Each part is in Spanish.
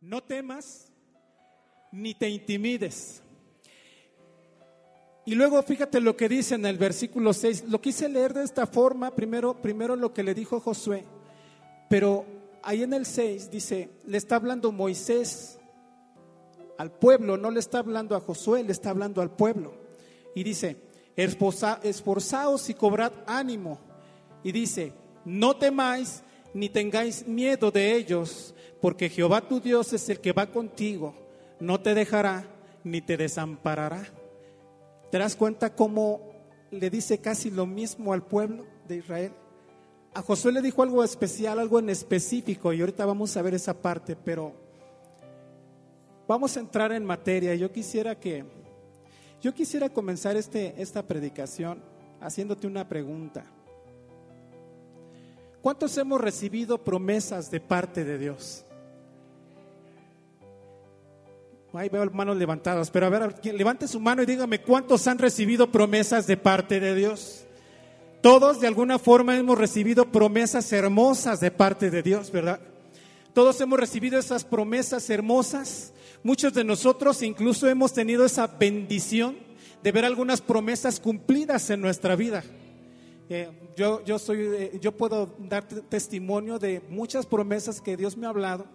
no temas ni te intimides. Y luego fíjate lo que dice en el versículo 6. Lo quise leer de esta forma, primero, primero lo que le dijo Josué, pero ahí en el 6 dice, le está hablando Moisés al pueblo, no le está hablando a Josué, le está hablando al pueblo. Y dice, esforzaos y cobrad ánimo. Y dice, no temáis ni tengáis miedo de ellos, porque Jehová tu Dios es el que va contigo, no te dejará ni te desamparará. ¿Te das cuenta cómo le dice casi lo mismo al pueblo de Israel? A Josué le dijo algo especial, algo en específico, y ahorita vamos a ver esa parte, pero vamos a entrar en materia. Yo quisiera que, yo quisiera comenzar este, esta predicación haciéndote una pregunta. ¿Cuántos hemos recibido promesas de parte de Dios? Ahí veo manos levantadas, pero a ver, levante su mano y dígame cuántos han recibido promesas de parte de Dios. Todos de alguna forma hemos recibido promesas hermosas de parte de Dios, ¿verdad? Todos hemos recibido esas promesas hermosas. Muchos de nosotros incluso hemos tenido esa bendición de ver algunas promesas cumplidas en nuestra vida. Eh, yo, yo, soy, eh, yo puedo dar testimonio de muchas promesas que Dios me ha hablado,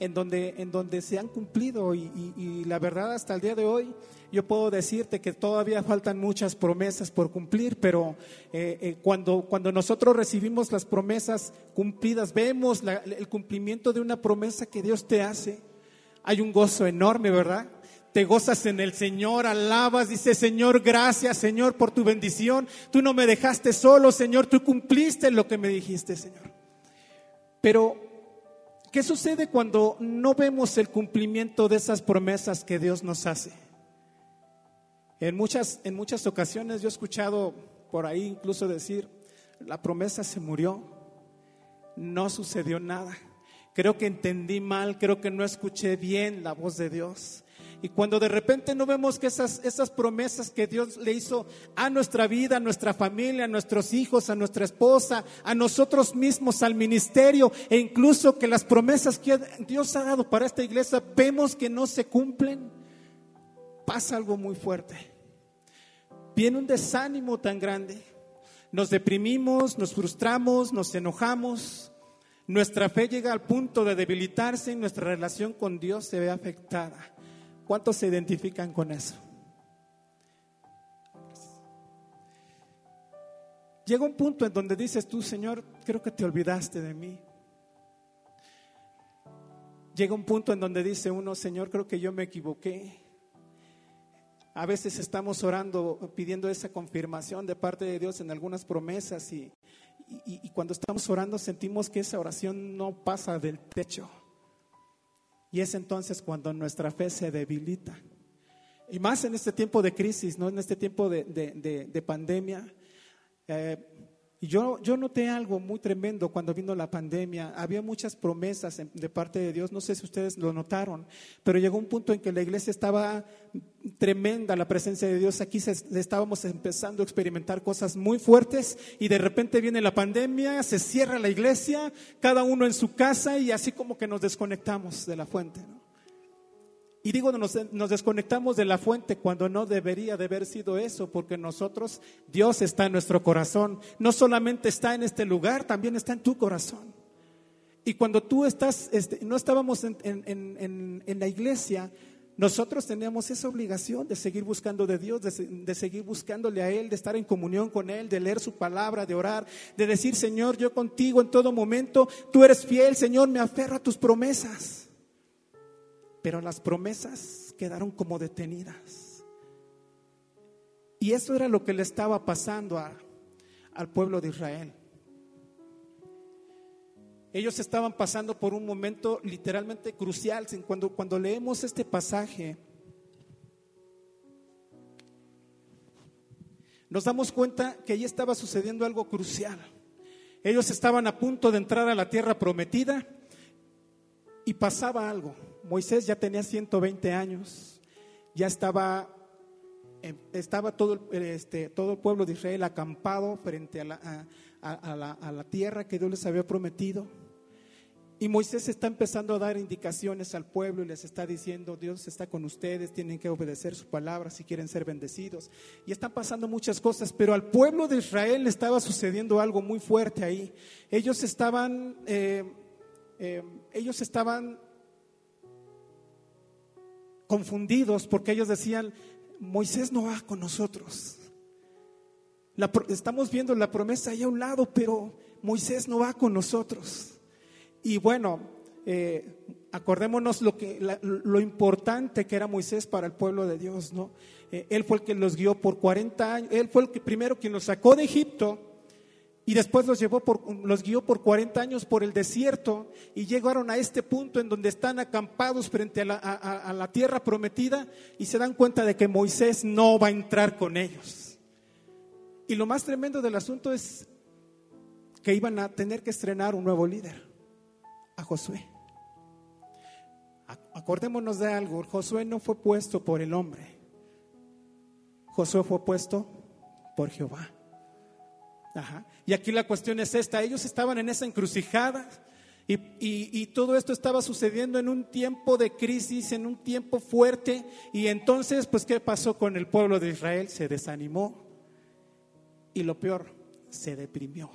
en donde, en donde se han cumplido y, la verdad hasta el día de hoy yo puedo decirte que todavía faltan muchas promesas por cumplir, pero eh, cuando, cuando nosotros recibimos las promesas cumplidas, vemos el cumplimiento de una promesa que Dios te hace, hay un gozo enorme, ¿verdad? Te gozas en el Señor, alabas, dice Señor, gracias Señor por tu bendición. Tú no me dejaste solo, Señor, tú cumpliste lo que me dijiste, Señor. Pero, ¿qué sucede cuando no vemos el cumplimiento de esas promesas que Dios nos hace? En muchas, en muchas ocasiones yo he escuchado por ahí incluso decir, la promesa se murió, no sucedió nada. Creo que entendí mal, creo que no escuché bien la voz de Dios. Y cuando de repente no vemos que esas, esas promesas que Dios le hizo a nuestra vida, a nuestra familia, a nuestros hijos, a nuestra esposa, a nosotros mismos, al ministerio, e incluso que las promesas que Dios ha dado para esta iglesia, vemos que no se cumplen, pasa algo muy fuerte. Viene un desánimo tan grande. Nos deprimimos, nos frustramos, nos enojamos. Nuestra fe llega al punto de debilitarse y nuestra relación con Dios se ve afectada. ¿Cuántos se identifican con eso? Llega un punto en donde dices tú, Señor, creo que te olvidaste de mí. Llega un punto en donde dice uno, Señor, creo que yo me equivoqué. A veces estamos orando, pidiendo esa confirmación de parte de Dios en algunas promesas y, y cuando estamos orando sentimos que esa oración no pasa del techo. Y es entonces cuando nuestra fe se debilita. Y más en este tiempo de crisis, ¿no? en este tiempo de, pandemia. Eh, y yo, yo noté algo muy tremendo cuando vino la pandemia. Había muchas promesas de parte de Dios. No sé si ustedes lo notaron, pero llegó un punto en que la iglesia estaba tremenda, la presencia de Dios. Aquí estábamos empezando a experimentar cosas muy fuertes y de repente viene la pandemia, se cierra la iglesia, cada uno en su casa y así como que nos desconectamos de la fuente. Y digo, nos, desconectamos de la fuente cuando no debería de haber sido eso, porque nosotros, Dios está en nuestro corazón. No solamente está en este lugar, también está en tu corazón. Y cuando tú estás, este, no estábamos en, la iglesia, nosotros teníamos esa obligación de seguir buscando de Dios, de, de, seguir buscándole a Él, de estar en comunión con Él, de leer su palabra, de orar, de decir, Señor, yo contigo en todo momento, tú eres fiel, Señor, me aferro a tus promesas pero las promesas quedaron como detenidas. Y eso era lo que le estaba pasando al pueblo de Israel. Ellos estaban pasando por un momento literalmente crucial. Cuando, cuando leemos este pasaje, nos damos cuenta que allí estaba sucediendo algo crucial. Ellos estaban a punto de entrar a la tierra prometida y pasaba algo. Moisés ya tenía 120 años, ya estaba, estaba todo, este, todo el pueblo de Israel acampado frente a la, a, la, a la tierra que Dios les había prometido. Y Moisés está empezando a dar indicaciones al pueblo y les está diciendo, Dios está con ustedes, tienen que obedecer su palabra si quieren ser bendecidos. Y están pasando muchas cosas, pero al pueblo de Israel le estaba sucediendo algo muy fuerte ahí. Ellos estaban, eh, eh, ellos estaban confundidos porque ellos decían, Moisés no va con nosotros. estamos viendo la promesa ahí a un lado, pero Moisés no va con nosotros. Y bueno, eh, acordémonos lo, que, lo importante que era Moisés para el pueblo de Dios, ¿no? Eh, él fue el que los guió por 40 años, él fue el primero quien los sacó de Egipto y después los llevó por, los guió por 40 años por el desierto y llegaron a este punto en donde están acampados frente a la, tierra prometida y se dan cuenta de que Moisés no va a entrar con ellos. Y lo más tremendo del asunto es que iban a tener que estrenar un nuevo líder a Josué. Acordémonos de algo, Josué no fue puesto por el hombre, Josué fue puesto por Jehová. Y aquí la cuestión es esta, ellos estaban en esa encrucijada y, y, todo esto estaba sucediendo en un tiempo de crisis, en un tiempo fuerte y entonces pues ¿qué pasó con el pueblo de Israel? Se desanimó y lo peor, se deprimió.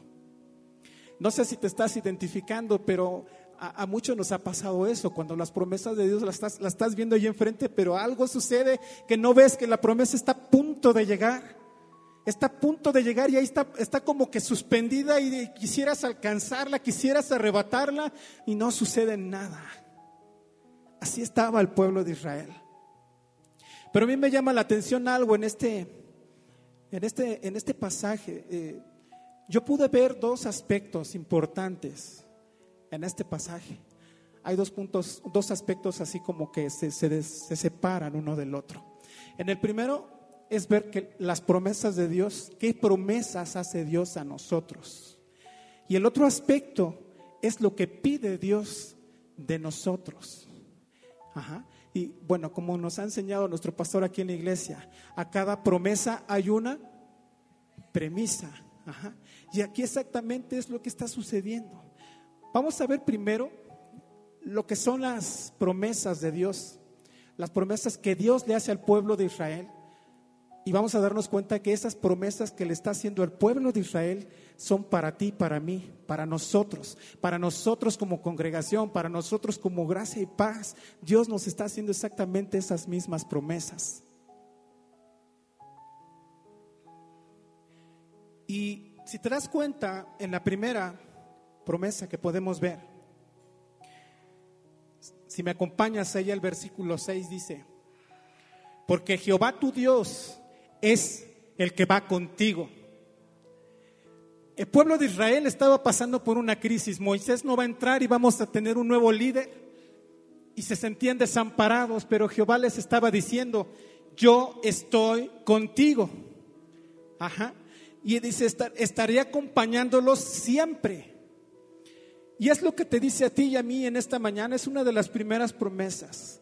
No sé si te estás identificando, pero a, muchos nos ha pasado eso, cuando las promesas de Dios las estás, las estás viendo ahí enfrente, pero algo sucede que no ves que la promesa está a punto de llegar. Está a punto de llegar y ahí está, está como que suspendida y quisieras alcanzarla, quisieras arrebatarla y no sucede nada. Así estaba el pueblo de Israel. Pero a mí me llama la atención algo en este, en este, en este pasaje. Eh, yo pude ver dos aspectos importantes en este pasaje. Hay dos puntos, dos aspectos así como que se, se, separan uno del otro. En el primero es ver que las promesas de Dios, qué promesas hace Dios a nosotros. Y el otro aspecto es lo que pide Dios de nosotros. Y bueno, como nos ha enseñado nuestro pastor aquí en la iglesia, a cada promesa hay una premisa. Y aquí exactamente es lo que está sucediendo. Vamos a ver primero lo que son las promesas de Dios, las promesas que Dios le hace al pueblo de Israel. Y vamos a darnos cuenta que esas promesas que le está haciendo al pueblo de Israel son para ti, para mí, para nosotros, para nosotros como congregación, para nosotros como gracia y paz. Dios nos está haciendo exactamente esas mismas promesas. Y si te das cuenta, en la primera promesa que podemos ver. Si me acompañas ahí al versículo 6 dice, porque Jehová tu Dios es el que va contigo. El pueblo de Israel estaba pasando por una crisis. Moisés no va a entrar y vamos a tener un nuevo líder. Y se sentían desamparados, pero Jehová les estaba diciendo, yo estoy contigo. Ajá. Y dice, estaré acompañándolos siempre. Y es lo que te dice a ti y a mí en esta mañana, es una de las primeras promesas.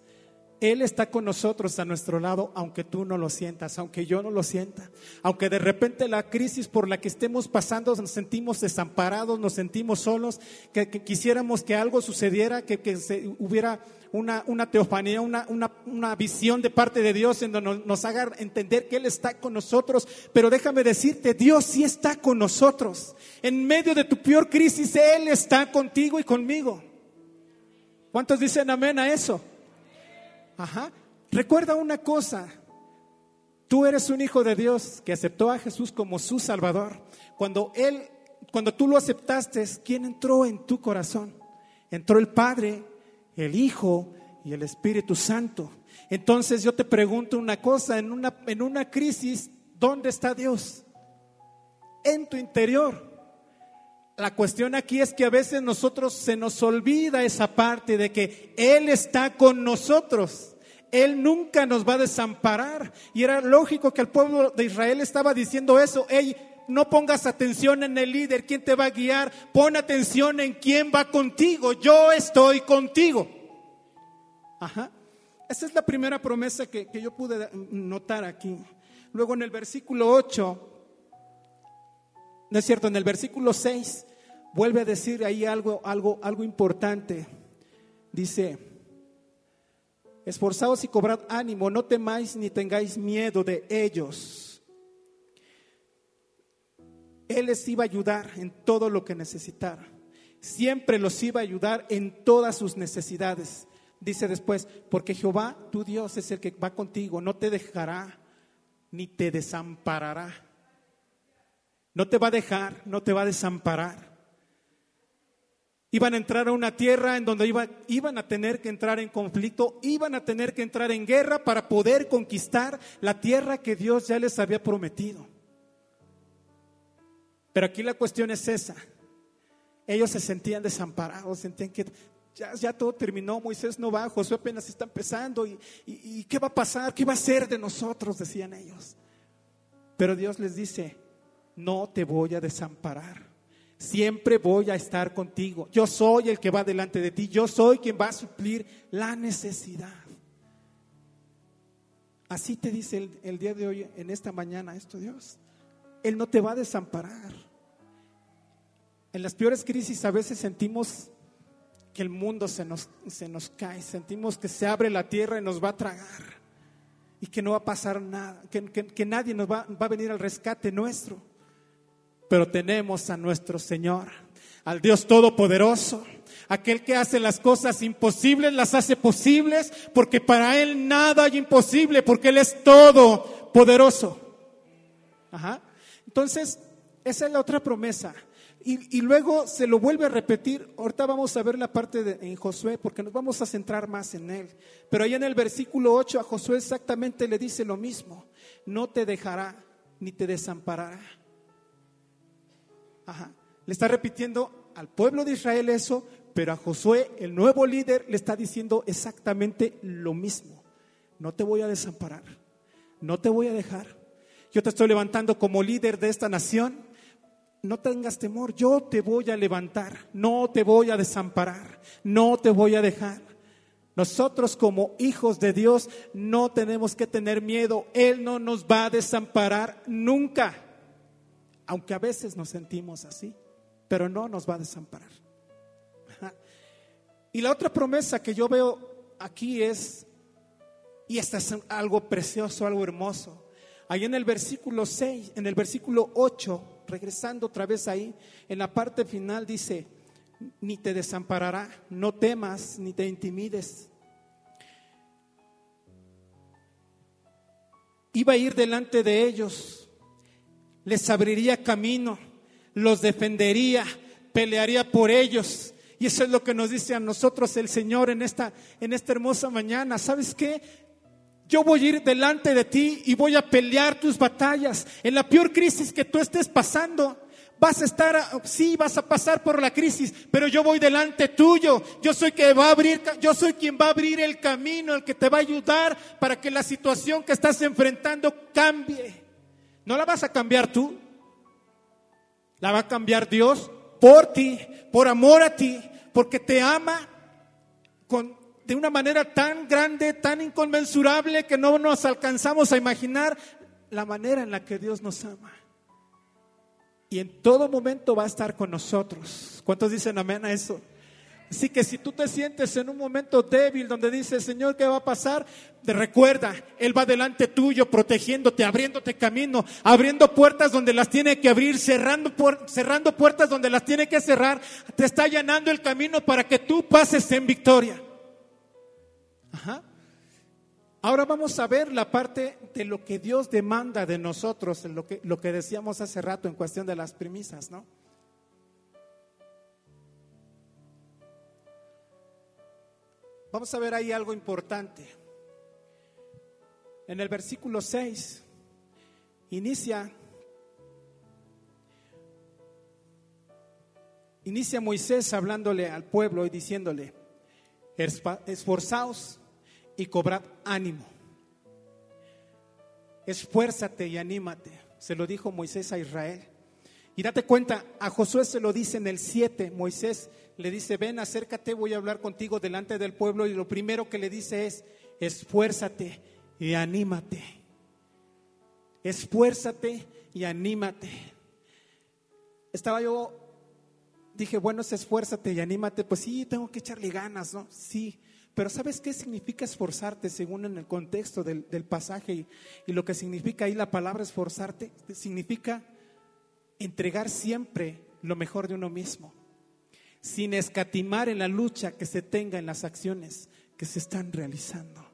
Él está con nosotros a nuestro lado, aunque tú no lo sientas, aunque yo no lo sienta, aunque de repente la crisis por la que estemos pasando nos sentimos desamparados, nos sentimos solos, que, quisiéramos que algo sucediera, que, se, hubiera una, una teofanía, una, una, visión de parte de Dios en donde nos, nos haga entender que Él está con nosotros. Pero déjame decirte, Dios sí está con nosotros. En medio de tu peor crisis, Él está contigo y conmigo. ¿Cuántos dicen amén a eso? Ajá. Recuerda una cosa, tú eres un hijo de Dios que aceptó a Jesús como su Salvador. Cuando Él, cuando tú lo aceptaste, ¿quién entró en tu corazón? Entró el Padre, el Hijo y el Espíritu Santo. Entonces yo te pregunto una cosa, en una, en una crisis, ¿dónde está Dios? En tu interior. La cuestión aquí es que a veces nosotros se nos olvida esa parte de que Él está con nosotros. Él nunca nos va a desamparar. Y era lógico que el pueblo de Israel estaba diciendo eso. Ey, no pongas atención en el líder, quién te va a guiar. Pon atención en quién va contigo. Yo estoy contigo. Ajá. Esa es la primera promesa que, que yo pude notar aquí. Luego en el versículo 8, no es cierto, en el versículo 6 vuelve a decir ahí algo, algo, algo importante. Dice, esforzaos y cobrad ánimo, no temáis ni tengáis miedo de ellos. Él les iba a ayudar en todo lo que necesitara. Siempre los iba a ayudar en todas sus necesidades. Dice después, porque Jehová, tu Dios, es el que va contigo, no te dejará ni te desamparará. No te va a dejar, no te va a desamparar. Iban a entrar a una tierra en donde iban a tener que entrar en conflicto, iban a tener que entrar en guerra para poder conquistar la tierra que Dios ya les había prometido. Pero aquí la cuestión es esa. Ellos se sentían desamparados, sentían que ya, todo terminó, Moisés no va, Josué apenas está empezando y, y ¿qué va a pasar? ¿Qué va a ser de nosotros? Decían ellos. Pero Dios les dice, no te voy a desamparar. Siempre voy a estar contigo. Yo soy el que va delante de ti. Yo soy quien va a suplir la necesidad. Así te dice el, el día de hoy, en esta mañana, esto Dios. Él no te va a desamparar. En las peores crisis a veces sentimos que el mundo se nos, se nos cae, sentimos que se abre la tierra y nos va a tragar y que no va a pasar nada, que, que, nadie nos va, va a venir al rescate nuestro. Pero tenemos a nuestro Señor, al Dios Todopoderoso, aquel que hace las cosas imposibles, las hace posibles, porque para Él nada hay imposible, porque Él es todopoderoso. Ajá. Entonces, esa es la otra promesa. Y, luego se lo vuelve a repetir. Ahorita vamos a ver la parte de, en Josué porque nos vamos a centrar más en él. Pero ahí en el versículo 8 a Josué exactamente le dice lo mismo. No te dejará ni te desamparará. Le está repitiendo al pueblo de Israel eso, pero a Josué, el nuevo líder, le está diciendo exactamente lo mismo. No te voy a desamparar. No te voy a dejar. Yo te estoy levantando como líder de esta nación. No tengas temor, yo te voy a levantar, no te voy a desamparar, no te voy a dejar. Nosotros como hijos de Dios no tenemos que tener miedo, Él no nos va a desamparar nunca, aunque a veces nos sentimos así, pero no nos va a desamparar. Y la otra promesa que yo veo aquí es, y esta es algo precioso, algo hermoso, Ahí en el versículo 6, en el versículo 8, regresando otra vez ahí, en la parte final dice, ni te desamparará, no temas, ni te intimides. Iba a ir delante de ellos, les abriría camino, los defendería, pelearía por ellos. Y eso es lo que nos dice a nosotros el Señor en esta, en esta hermosa mañana. ¿Sabes qué? Yo voy a ir delante de ti y voy a pelear tus batallas. En la peor crisis que tú estés pasando, vas a estar, sí, vas a pasar por la crisis, pero yo voy delante tuyo. Yo soy que va a abrir, yo soy quien va a abrir el camino, el que te va a ayudar para que la situación que estás enfrentando cambie. No la vas a cambiar tú. La va a cambiar Dios por ti, por amor a ti, porque te ama con de una manera tan grande, tan inconmensurable que no nos alcanzamos a imaginar la manera en la que Dios nos ama. Y en todo momento va a estar con nosotros. ¿Cuántos dicen amén a eso? Así que si tú te sientes en un momento débil donde dices, Señor, ¿qué va a pasar? Te recuerda, Él va delante tuyo, protegiéndote, abriéndote camino, abriendo puertas donde las tiene que abrir, cerrando, cerrando puertas donde las tiene que cerrar. Te está llenando el camino para que tú pases en victoria. Ahora vamos a ver la parte de lo que Dios demanda de nosotros, lo que, lo que decíamos hace rato en cuestión de las premisas, ¿no? Vamos a ver ahí algo importante. En el versículo 6 inicia inicia Moisés hablándole al pueblo y diciéndole, esforzaos y cobrad ánimo. Esfuérzate y anímate, se lo dijo Moisés a Israel. Y date cuenta, a Josué se lo dice en el 7, Moisés le dice, ven, acércate, voy a hablar contigo delante del pueblo. Y lo primero que le dice es, esfuérzate y anímate. Esfuérzate y anímate. Estaba yo dije, bueno, es esfuérzate y anímate, pues sí, tengo que echarle ganas, ¿no? Sí, pero ¿sabes qué significa esforzarte según en el contexto del, pasaje y, y, lo que significa ahí la palabra esforzarte? Significa entregar siempre lo mejor de uno mismo, sin escatimar en la lucha que se tenga en las acciones que se están realizando.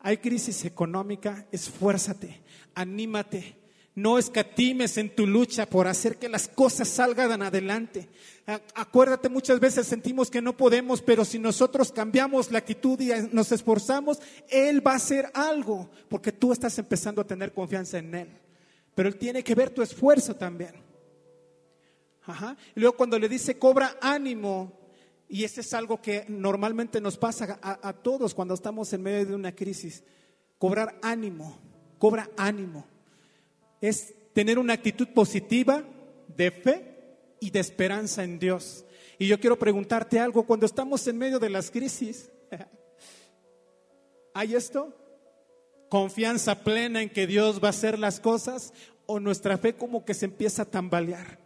Hay crisis económica, esfuérzate, anímate, no escatimes en tu lucha por hacer que las cosas salgan adelante. Acuérdate, muchas veces sentimos que no podemos, pero si nosotros cambiamos la actitud y nos esforzamos, Él va a hacer algo, porque tú estás empezando a tener confianza en Él. Pero Él tiene que ver tu esfuerzo también. Y luego cuando le dice, cobra ánimo, y ese es algo que normalmente nos pasa a, a todos cuando estamos en medio de una crisis, cobrar ánimo, cobra ánimo es tener una actitud positiva de fe y de esperanza en Dios. Y yo quiero preguntarte algo, cuando estamos en medio de las crisis, ¿hay esto? ¿Confianza plena en que Dios va a hacer las cosas o nuestra fe como que se empieza a tambalear?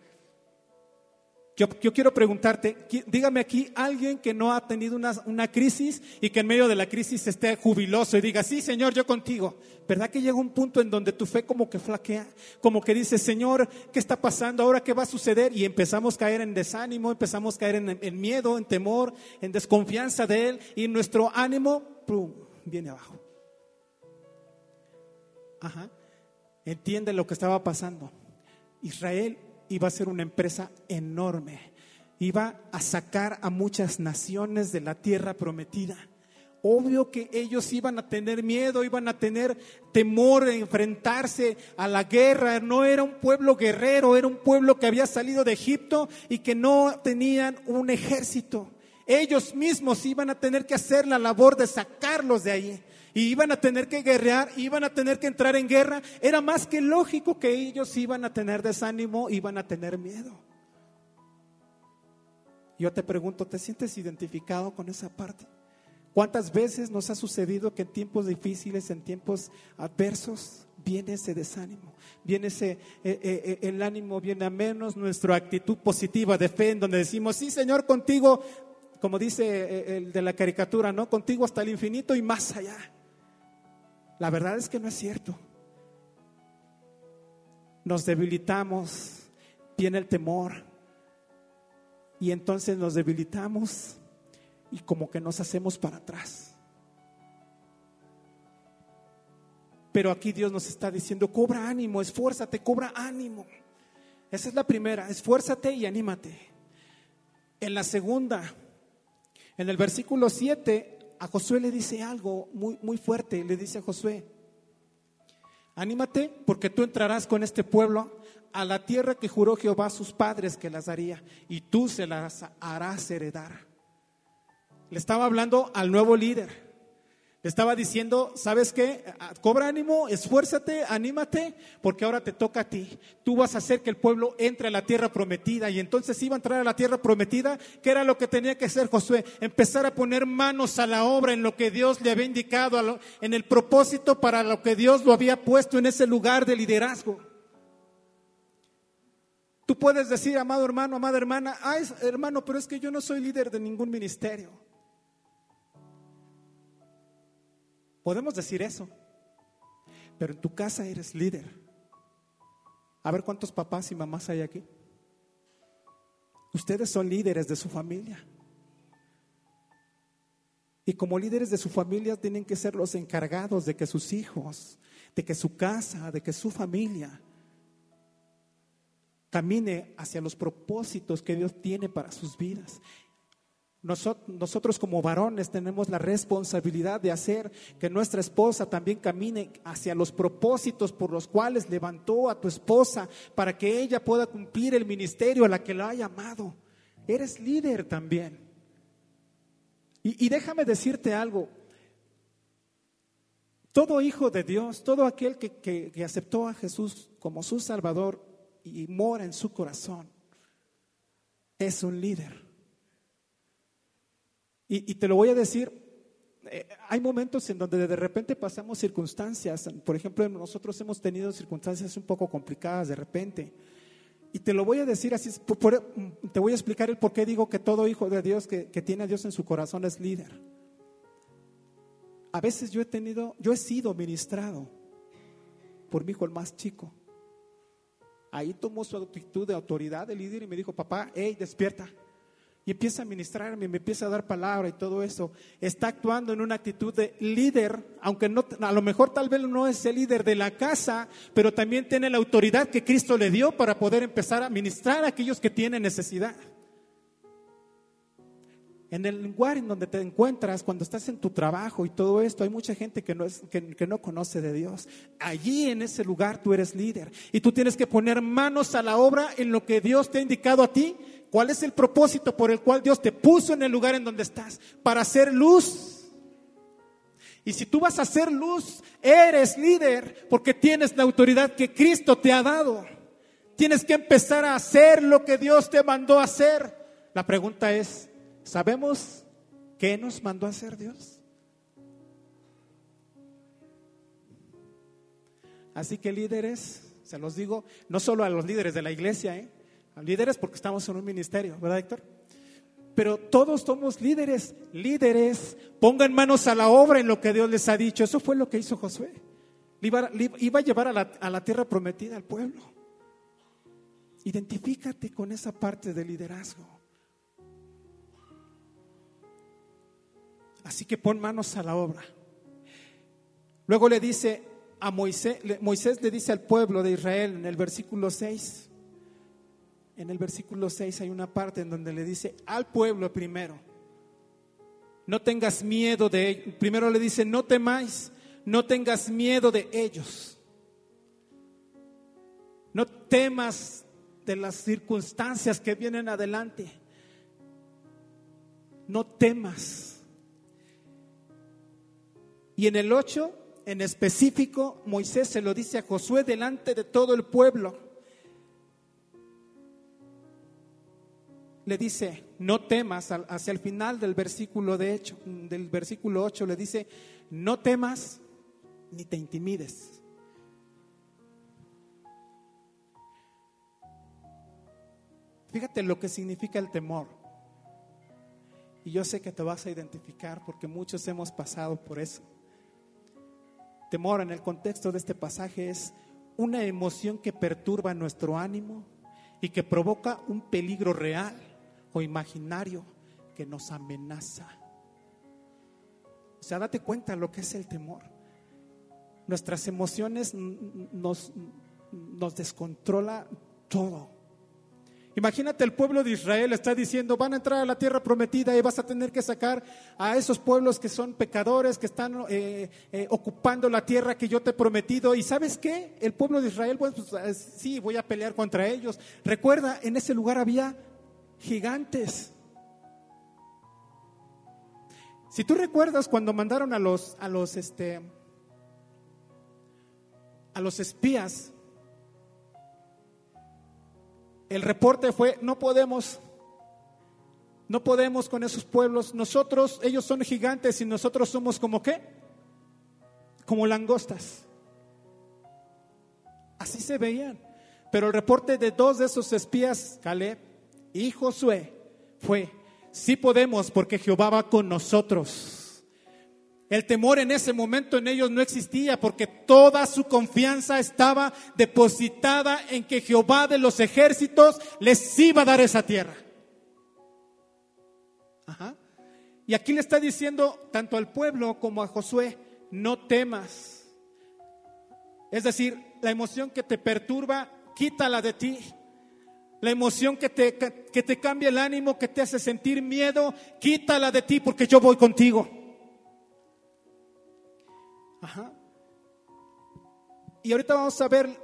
Yo, quiero preguntarte, dígame aquí alguien que no ha tenido una, crisis y que en medio de la crisis esté jubiloso y diga, sí, Señor, yo contigo. ¿Verdad que llega un punto en donde tu fe como que flaquea? Como que dice, Señor, ¿qué está pasando? ¿Ahora qué va a suceder? Y empezamos a caer en desánimo, empezamos a caer en, en miedo, en temor, en desconfianza de Él y nuestro ánimo, ¡pum!, viene abajo. Ajá. Entiende lo que estaba pasando. Israel iba a ser una empresa enorme. Iba a sacar a muchas naciones de la tierra prometida. Obvio que ellos iban a tener miedo, iban a tener temor de enfrentarse a la guerra. No era un pueblo guerrero, era un pueblo que había salido de Egipto y que no tenían un ejército. Ellos mismos iban a tener que hacer la labor de sacarlos de ahí y iban a tener que guerrear, iban a tener que entrar en guerra, era más que lógico que ellos iban a tener desánimo, iban a tener miedo. Yo te pregunto, ¿te sientes identificado con esa parte? ¿Cuántas veces nos ha sucedido que en tiempos difíciles, en tiempos adversos, viene ese desánimo, viene ese, eh, eh, eh, el ánimo viene a menos, nuestra actitud positiva de fe, en donde decimos, sí Señor, contigo, como dice el de la caricatura, ¿no? Contigo hasta el infinito y más allá. La verdad es que no es cierto. Nos debilitamos, viene el temor y entonces nos debilitamos y como que nos hacemos para atrás. Pero aquí Dios nos está diciendo, cobra ánimo, esfuérzate, cobra ánimo. Esa es la primera, esfuérzate y anímate. En la segunda, en el versículo 7, a Josué le dice algo muy, muy fuerte. Le dice a Josué, anímate porque tú entrarás con este pueblo a la tierra que juró Jehová a sus padres que las daría y tú se las harás heredar. Le estaba hablando al nuevo líder. Estaba diciendo, ¿sabes qué? Cobra ánimo, esfuérzate, anímate, porque ahora te toca a ti. Tú vas a hacer que el pueblo entre a la tierra prometida. Y entonces iba a entrar a la tierra prometida, ¿qué era lo que tenía que hacer Josué? Empezar a poner manos a la obra en lo que Dios le había indicado, en el propósito para lo que Dios lo había puesto en ese lugar de liderazgo. Tú puedes decir, amado hermano, amada hermana, ay hermano, pero es que yo no soy líder de ningún ministerio. Podemos decir eso, pero en tu casa eres líder. A ver cuántos papás y mamás hay aquí. Ustedes son líderes de su familia. Y como líderes de su familia tienen que ser los encargados de que sus hijos, de que su casa, de que su familia camine hacia los propósitos que Dios tiene para sus vidas. Nosotros como varones tenemos la responsabilidad de hacer que nuestra esposa también camine hacia los propósitos por los cuales levantó a tu esposa para que ella pueda cumplir el ministerio a la que la ha llamado. Eres líder también. Y, déjame decirte algo. Todo hijo de Dios, todo aquel que, que aceptó a Jesús como su Salvador y mora en su corazón, es un líder. Y, te lo voy a decir, eh, hay momentos en donde de repente pasamos circunstancias, por ejemplo, nosotros hemos tenido circunstancias un poco complicadas de repente, Y te lo voy a decir así, te voy a explicar el por qué digo que todo hijo de Dios que, que tiene a Dios en su corazón es líder. A veces yo he tenido, yo he sido ministrado por mi hijo el más chico. Ahí tomó su actitud de autoridad de líder y me dijo, papá, hey, despierta. Y empieza a ministrarme, me empieza a dar palabra y todo eso. Está actuando en una actitud de líder, aunque no, a lo mejor tal vez no es el líder de la casa, pero también tiene la autoridad que Cristo le dio para poder empezar a ministrar a aquellos que tienen necesidad. En el lugar en donde te encuentras, cuando estás en tu trabajo y todo esto, hay mucha gente que no, es, que, no conoce de Dios. Allí en ese lugar tú eres líder y tú tienes que poner manos a la obra en lo que Dios te ha indicado a ti. ¿Cuál es el propósito por el cual Dios te puso en el lugar en donde estás? Para hacer luz. Y si tú vas a hacer luz, eres líder porque tienes la autoridad que Cristo te ha dado. Tienes que empezar a hacer lo que Dios te mandó a hacer. La pregunta es, ¿Sabemos qué nos mandó a hacer Dios? Así que líderes, se los digo, no solo a los líderes de la iglesia, ¿eh? Líderes porque estamos en un ministerio, ¿verdad Héctor? Pero todos somos líderes, líderes, pongan manos a la obra en lo que Dios les ha dicho. Eso fue lo que hizo Josué. Iba, iba a llevar a la, a la tierra prometida al pueblo. Identifícate con esa parte del liderazgo. Así que pon manos a la obra. Luego le dice a Moisés, Moisés le dice al pueblo de Israel en el versículo 6, en el versículo 6 hay una parte en donde le dice al pueblo primero, no tengas miedo de ellos. Primero le dice, no temáis, no tengas miedo de ellos. No temas de las circunstancias que vienen adelante. No temas. Y en el 8, en específico, Moisés se lo dice a Josué delante de todo el pueblo. Le dice, no temas, hacia el final del versículo de hecho, del versículo 8 le dice, no temas ni te intimides. Fíjate lo que significa el temor. Y yo sé que te vas a identificar porque muchos hemos pasado por eso. Temor en el contexto de este pasaje es una emoción que perturba nuestro ánimo y que provoca un peligro real o imaginario que nos amenaza. O sea, date cuenta lo que es el temor. Nuestras emociones nos, nos descontrola todo. Imagínate el pueblo de Israel está diciendo, van a entrar a la tierra prometida y vas a tener que sacar a esos pueblos que son pecadores, que están eh, eh, ocupando la tierra que yo te he prometido. ¿Y sabes qué? El pueblo de Israel, pues, pues sí, voy a pelear contra ellos. Recuerda, en ese lugar había gigantes. Si tú recuerdas cuando mandaron a los, a los, este, a los espías el reporte fue, no podemos, no podemos con esos pueblos. Nosotros, ellos son gigantes y nosotros somos como qué? Como langostas. Así se veían. Pero el reporte de dos de esos espías, Caleb y Josué, fue, sí podemos porque Jehová va con nosotros. El temor en ese momento en ellos no existía porque toda su confianza estaba depositada en que Jehová de los ejércitos les iba a dar esa tierra. Y aquí le está diciendo tanto al pueblo como a Josué, no temas. Es decir, la emoción que te perturba, quítala de ti. La emoción que te, que te cambia el ánimo, que te hace sentir miedo, quítala de ti porque yo voy contigo. Y ahorita vamos a ver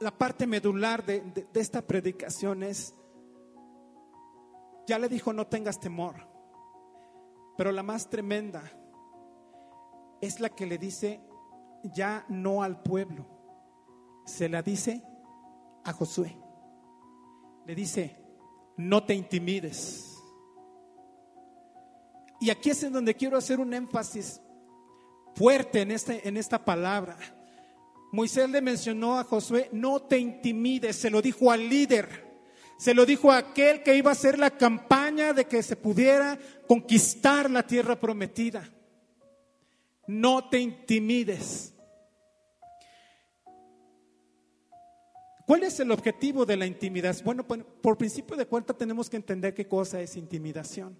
la parte medular de, esta predicación es, ya le dijo no tengas temor, pero la más tremenda es la que le dice ya no al pueblo, se la dice a Josué. Le dice, no te intimides. Y aquí es en donde quiero hacer un énfasis fuerte en, este, en esta palabra. Moisés le mencionó a Josué, no te intimides, se lo dijo al líder, se lo dijo a aquel que iba a hacer la campaña de que se pudiera conquistar la tierra prometida. No te intimides. ¿Cuál es el objetivo de la intimidación? Bueno, por principio de cuenta tenemos que entender qué cosa es intimidación.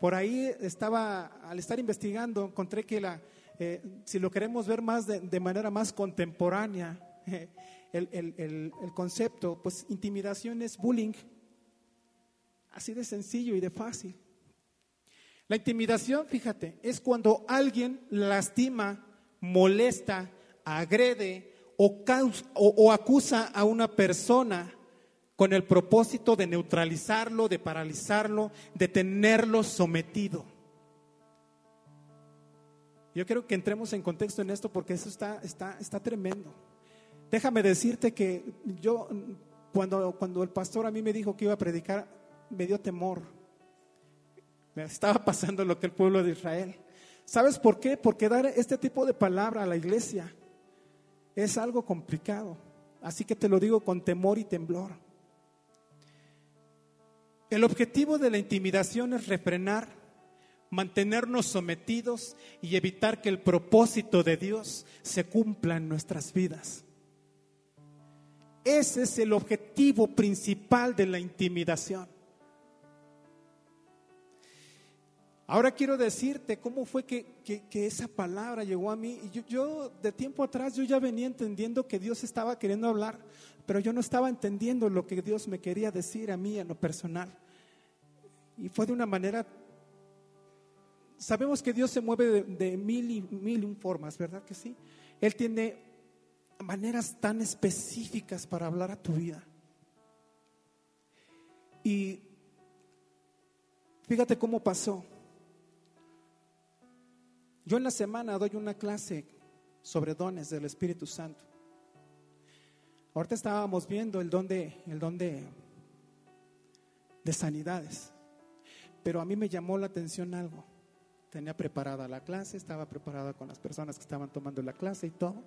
Por ahí estaba, al estar investigando, encontré que la, eh, si lo queremos ver más de, manera más contemporánea, el, el, concepto, pues intimidación es bullying. Así de sencillo y de fácil. La intimidación, fíjate, es cuando alguien lastima, molesta, agrede, o, acusa a una persona con el propósito de neutralizarlo, de paralizarlo, de tenerlo sometido. Yo creo que entremos en contexto en esto porque eso está, está, está tremendo. Déjame decirte que yo, cuando, cuando el pastor a mí me dijo que iba a predicar, me dio temor. Me estaba pasando lo que el pueblo de Israel. ¿Sabes por qué? Porque dar este tipo de palabra a la iglesia es algo complicado. Así que te lo digo con temor y temblor. El objetivo de la intimidación es refrenar, mantenernos sometidos y evitar que el propósito de Dios se cumpla en nuestras vidas. Ese es el objetivo principal de la intimidación. Ahora quiero decirte cómo fue que, esa palabra llegó a mí. Yo, yo, de tiempo atrás yo ya venía entendiendo que Dios estaba queriendo hablar, pero yo no estaba entendiendo lo que Dios me quería decir a mí en lo personal. Y fue de una manera... Sabemos que Dios se mueve de, mil y mil formas, ¿verdad que sí? Él tiene maneras tan específicas para hablar a tu vida. Y fíjate cómo pasó. Yo en la semana doy una clase sobre dones del Espíritu Santo. Ahorita estábamos viendo el don de, el don de, sanidades, pero a mí me llamó la atención algo. Tenía preparada la clase, estaba preparada con las personas que estaban tomando la clase y todo.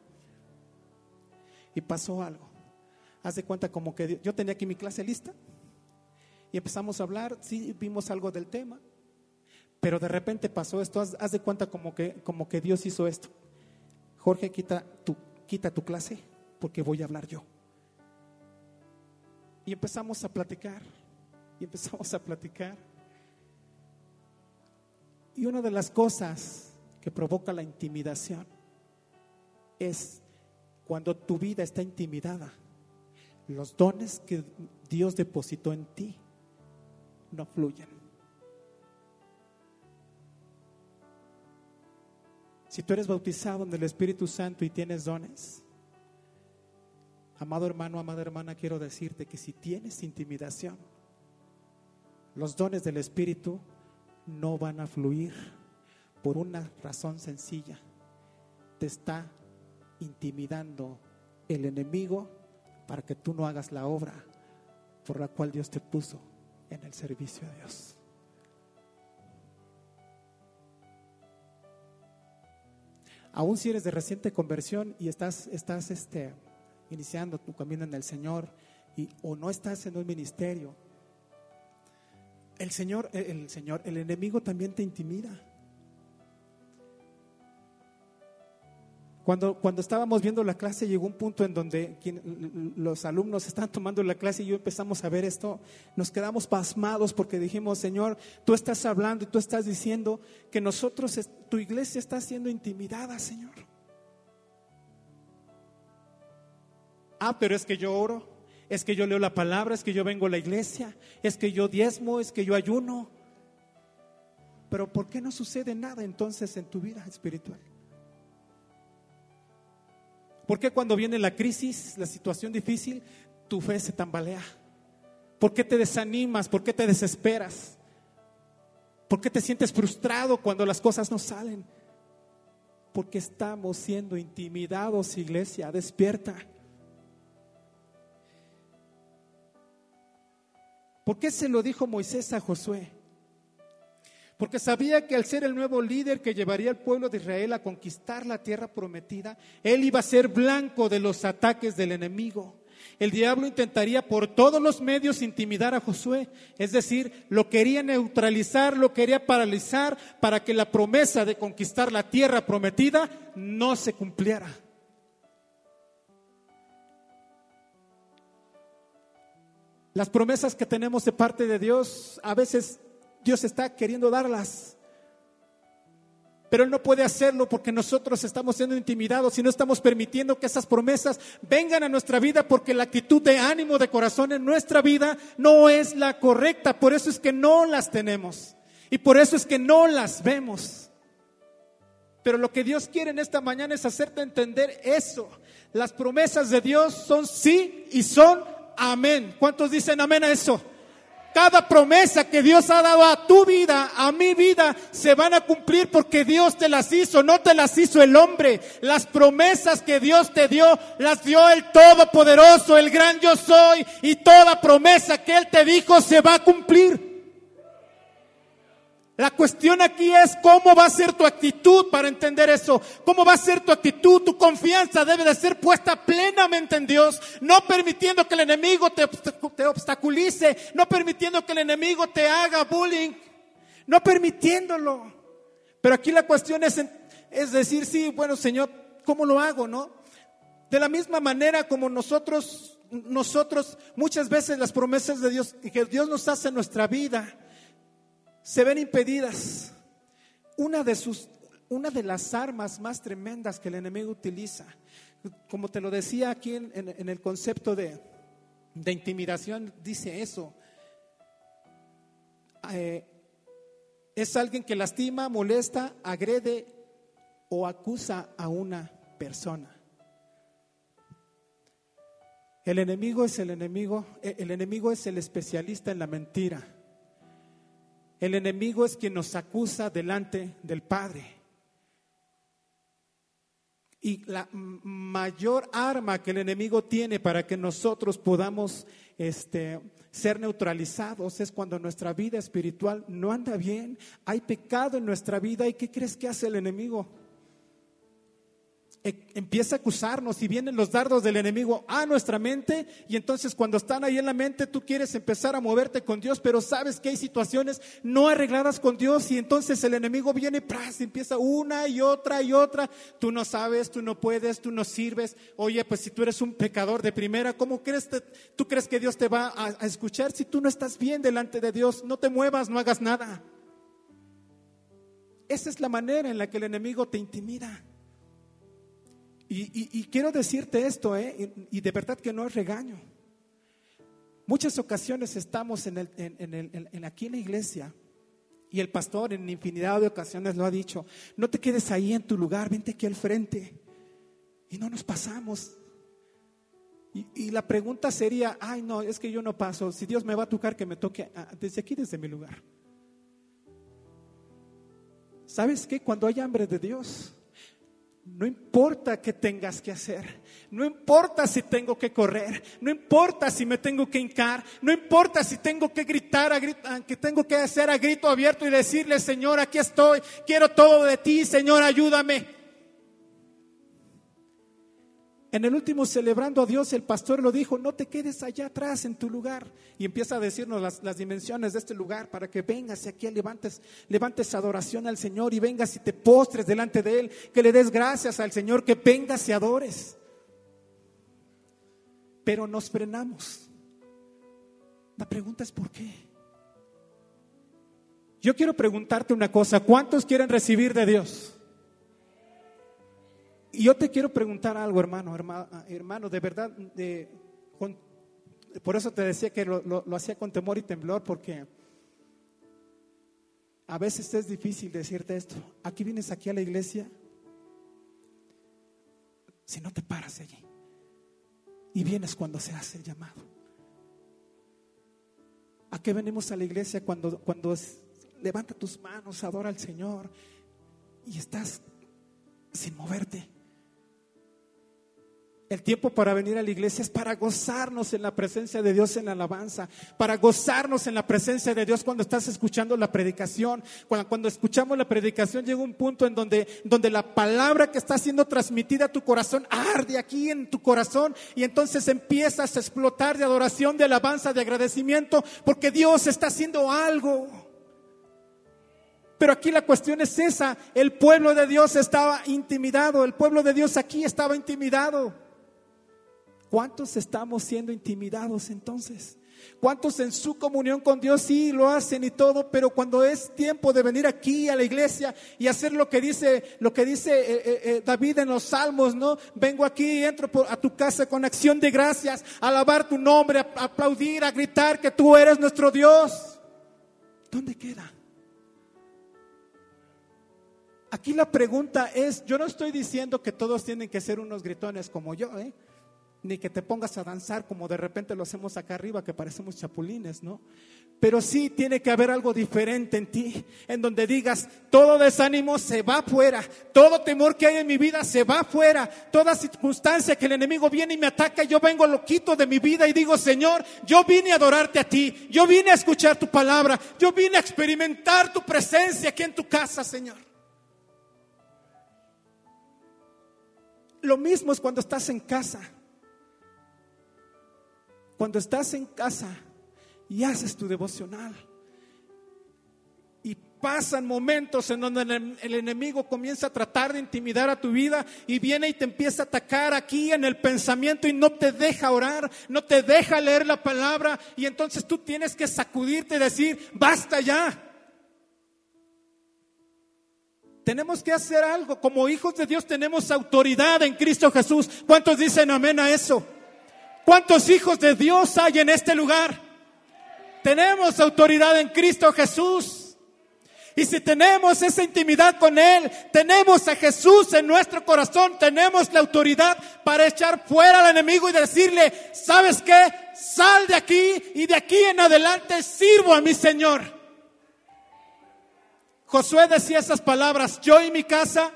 Y pasó algo. Haz de cuenta como que yo tenía aquí mi clase lista y empezamos a hablar, sí, vimos algo del tema, pero de repente pasó esto, haz, de cuenta como que, como que Dios hizo esto. Jorge, quita tu, quita tu clase porque voy a hablar yo. Y empezamos a platicar, y empezamos a platicar. Y una de las cosas que provoca la intimidación es cuando tu vida está intimidada. Los dones que Dios depositó en ti no fluyen. Si tú eres bautizado en el Espíritu Santo y tienes dones, amado hermano, amada hermana, quiero decirte que si tienes intimidación, los dones del Espíritu no van a fluir por una razón sencilla. Te está intimidando el enemigo para que tú no hagas la obra por la cual Dios te puso en el servicio de Dios. Aún si eres de reciente conversión y estás, estás este, iniciando tu camino en el Señor y, o no estás en un ministerio, el Señor, el Señor, el enemigo también te intimida. Cuando, cuando estábamos viendo la clase llegó un punto en donde los alumnos estaban tomando la clase y yo empezamos a ver esto, nos quedamos pasmados porque dijimos, Señor, tú estás hablando y tú estás diciendo que nosotros, tu iglesia está siendo intimidada, Señor. Ah, pero es que yo oro, es que yo leo la palabra, es que yo vengo a la iglesia, es que yo diezmo, es que yo ayuno. Pero ¿por qué no sucede nada entonces en tu vida espiritual? ¿Por qué cuando viene la crisis, la situación difícil, tu fe se tambalea? ¿Por qué te desanimas? ¿Por qué te desesperas? ¿Por qué te sientes frustrado cuando las cosas no salen? Porque estamos siendo intimidados, iglesia, despierta. ¿Por qué se lo dijo Moisés a Josué? porque sabía que al ser el nuevo líder que llevaría al pueblo de Israel a conquistar la tierra prometida, él iba a ser blanco de los ataques del enemigo. El diablo intentaría por todos los medios intimidar a Josué, es decir, lo quería neutralizar, lo quería paralizar para que la promesa de conquistar la tierra prometida no se cumpliera. Las promesas que tenemos de parte de Dios a veces Dios está queriendo darlas. Pero Él no puede hacerlo porque nosotros estamos siendo intimidados y no estamos permitiendo que esas promesas vengan a nuestra vida porque la actitud de ánimo, de corazón en nuestra vida no es la correcta. Por eso es que no las tenemos y por eso es que no las vemos. Pero lo que Dios quiere en esta mañana es hacerte entender eso. Las promesas de Dios son sí y son amén. ¿Cuántos dicen amén a eso? Cada promesa que Dios ha dado a tu vida, a mi vida, se van a cumplir porque Dios te las hizo, no te las hizo el hombre. Las promesas que Dios te dio, las dio el Todopoderoso, el gran yo soy, y toda promesa que Él te dijo se va a cumplir. La cuestión aquí es cómo va a ser tu actitud para entender eso. ¿Cómo va a ser tu actitud? Tu confianza debe de ser puesta plenamente en Dios, no permitiendo que el enemigo te, obstaculice, no permitiendo que el enemigo te haga bullying, no permitiéndolo. Pero aquí la cuestión es, es decir, sí, bueno, Señor, ¿cómo lo hago, no? De la misma manera como nosotros, nosotros muchas veces las promesas de Dios que Dios nos hace en nuestra vida, se ven impedidas. Una de, sus, una de las armas más tremendas que el enemigo utiliza, como te lo decía aquí en, el concepto de, de, intimidación, dice eso. Eh, es alguien que lastima, molesta, agrede o acusa a una persona. El enemigo es el enemigo, el enemigo es el especialista en la mentira. El enemigo es quien nos acusa delante del Padre. Y la mayor arma que el enemigo tiene para que nosotros podamos este, ser neutralizados es cuando nuestra vida espiritual no anda bien, hay pecado en nuestra vida. ¿Y qué crees que hace el enemigo? E, empieza a acusarnos y vienen los dardos del enemigo a nuestra mente y entonces cuando están ahí en la mente tú quieres empezar a moverte con Dios, pero sabes que hay situaciones no arregladas con Dios y entonces el enemigo viene y empieza una y otra y otra. Tú no sabes, tú no puedes, tú no sirves. Oye, pues si tú eres un pecador de primera, ¿cómo crees tú crees que Dios te va a, a escuchar si tú no estás bien delante de Dios? No te muevas, no hagas nada. Esa es la manera en la que el enemigo te intimida. Y, quiero decirte esto, ¿eh? y, de verdad que no es regaño. Muchas ocasiones estamos en, el, en, aquí en la iglesia y el pastor en infinidad de ocasiones lo ha dicho, no te quedes ahí en tu lugar, vente aquí al frente. Y no nos pasamos. Y, y, la pregunta sería, ay no, es que yo no paso, si Dios me va a tocar que me toque desde aquí, desde mi lugar. ¿Sabes qué? Cuando hay hambre de Dios, no importa qué tengas que hacer, no importa si tengo que correr, no importa si me tengo que hincar, no importa si tengo que gritar, a que tengo que hacer a grito abierto y decirle, Señor, aquí estoy, quiero todo de ti, Señor, ayúdame. En el último celebrando a Dios, el pastor lo dijo, no te quedes allá atrás en tu lugar. Y empieza a decirnos las, dimensiones de este lugar para que vengas aquí levantes, levantes adoración al Señor y vengas y te postres delante de Él, que le des gracias al Señor, que vengas y adores. Pero nos frenamos. La pregunta es ¿por qué? Yo quiero preguntarte una cosa, ¿cuántos quieren recibir de Dios? Y yo te quiero preguntar algo, hermano, hermano, de verdad, por eso te decía que lo, hacía con temor y temblor, porque a veces es difícil decirte esto. Aquí vienes aquí a la iglesia, si no te paras allí, y vienes cuando se hace el llamado. ¿A qué venimos a la iglesia cuando, cuando levanta tus manos, adora al Señor y estás sin moverte? El tiempo para venir a la iglesia es para gozarnos en la presencia de Dios en la alabanza, para gozarnos en la presencia de Dios cuando estás escuchando la predicación. Cuando, escuchamos la predicación llega un punto en donde, donde la palabra que está siendo transmitida a tu corazón arde aquí en tu corazón y entonces empiezas a explotar de adoración, de alabanza, de agradecimiento, porque Dios está haciendo algo. Pero aquí la cuestión es esa, el pueblo de Dios estaba intimidado, el pueblo de Dios aquí estaba intimidado. ¿Cuántos estamos siendo intimidados entonces? ¿Cuántos en su comunión con Dios sí lo hacen y todo, pero cuando es tiempo de venir aquí a la iglesia y hacer lo que dice, lo que dice eh, eh, eh, David en los Salmos, ¿no? Vengo aquí, entro a tu casa con acción de gracias, alabar tu nombre, a aplaudir, a gritar que tú eres nuestro Dios. ¿Dónde queda? Aquí la pregunta es, yo no estoy diciendo que todos tienen que ser unos gritones como yo, ¿eh? Ni que te pongas a danzar como de repente lo hacemos acá arriba, que parecemos chapulines, ¿no? Pero sí tiene que haber algo diferente en ti, en donde digas, todo desánimo se va fuera, todo temor que hay en mi vida se va fuera, toda circunstancia que el enemigo viene y me ataca, yo vengo loquito de mi vida y digo, Señor, yo vine a adorarte a ti, yo vine a escuchar tu palabra, yo vine a experimentar tu presencia aquí en tu casa, Señor. Lo mismo es cuando estás en casa cuando estás en casa y haces tu devocional y pasan momentos en donde el, enemigo comienza a tratar de intimidar a tu vida y viene y te empieza a atacar aquí en el pensamiento y no te deja orar, no te deja leer la palabra y entonces tú tienes que sacudirte y decir, basta ya. Tenemos que hacer algo. Como hijos de Dios tenemos autoridad en Cristo Jesús. ¿Cuántos dicen amén a eso? ¿Cuántos hijos de Dios hay en este lugar? Tenemos autoridad en Cristo Jesús. Y si tenemos esa intimidad con Él, tenemos a Jesús en nuestro corazón, tenemos la autoridad para echar fuera al enemigo y decirle, ¿sabes qué? Sal de aquí y de aquí en adelante sirvo a mi Señor. Josué decía esas palabras, yo y mi casa.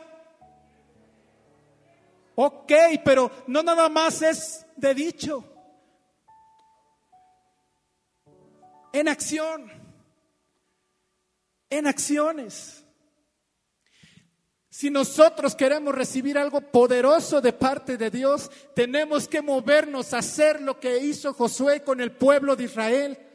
Ok, pero no nada más es de dicho. En acción. En acciones. Si nosotros queremos recibir algo poderoso de parte de Dios, tenemos que movernos a hacer lo que hizo Josué con el pueblo de Israel.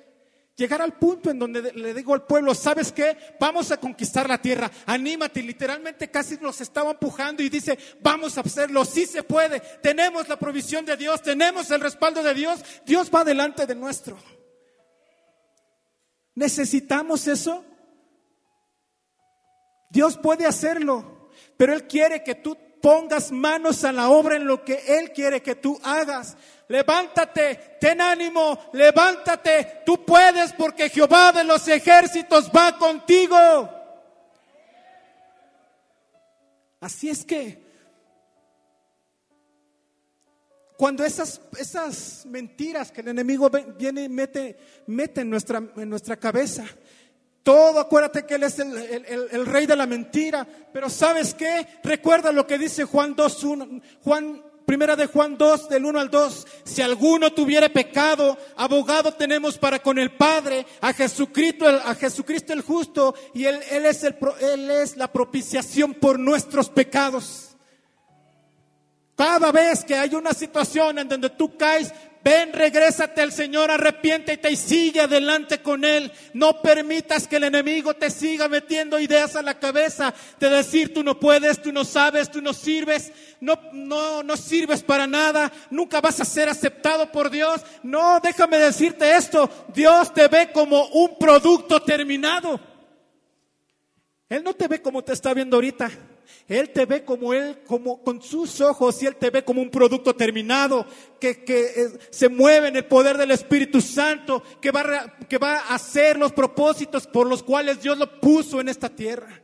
Llegar al punto en donde le digo al pueblo, ¿sabes qué? Vamos a conquistar la tierra, anímate, literalmente casi nos estaba empujando y dice, vamos a hacerlo, sí se puede, tenemos la provisión de Dios, tenemos el respaldo de Dios, Dios va delante de nuestro. ¿Necesitamos eso? Dios puede hacerlo, pero Él quiere que tú pongas manos a la obra en lo que Él quiere que tú hagas. Levántate, ten ánimo, levántate, tú puedes porque Jehová de los ejércitos va contigo. Así es que cuando esas, esas mentiras que el enemigo viene y mete, mete en, nuestra, en nuestra cabeza, todo, acuérdate que Él es el, rey de la mentira. Pero ¿sabes qué? Recuerda lo que dice Juan 2, Juan, primera de Juan 2, del 1 al 2. Si alguno tuviere pecado, abogado tenemos para con el Padre, a Jesucristo, a Jesucristo el justo, y Él, él, es, el, él es la propiciación por nuestros pecados. Cada vez que hay una situación en donde tú caes, Ven, regrésate al Señor, arrepiéntete y sigue adelante con Él. No permitas que el enemigo te siga metiendo ideas a la cabeza de decir tú no puedes, tú no sabes, tú no sirves, no, no, no sirves para nada, nunca vas a ser aceptado por Dios. No, déjame decirte esto, Dios te ve como un producto terminado. Él no te ve como te está viendo ahorita. Él te ve como Él, como con sus ojos y Él te ve como un producto terminado, que, que eh, se mueve en el poder del Espíritu Santo, que va, que va a hacer los propósitos por los cuales Dios lo puso en esta tierra.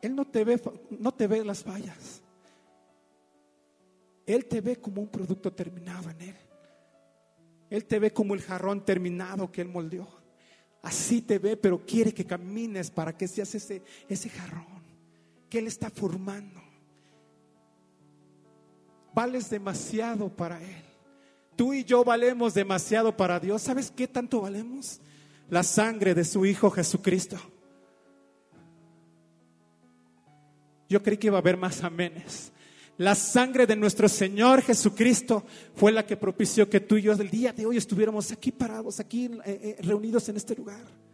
Él no te ve, no te ve las fallas. Él te ve como un producto terminado en Él. Él te ve como el jarrón terminado que Él moldeó. Así te ve, pero quiere que camines para que seas ese, ese jarrón que Él está formando. Vales demasiado para Él. Tú y yo valemos demasiado para Dios. ¿Sabes qué tanto valemos? La sangre de su Hijo Jesucristo. Yo creí que iba a haber más amenes. La sangre de nuestro Señor Jesucristo fue la que propició que tú y yo el día de hoy estuviéramos aquí parados, aquí eh, eh, reunidos en este lugar.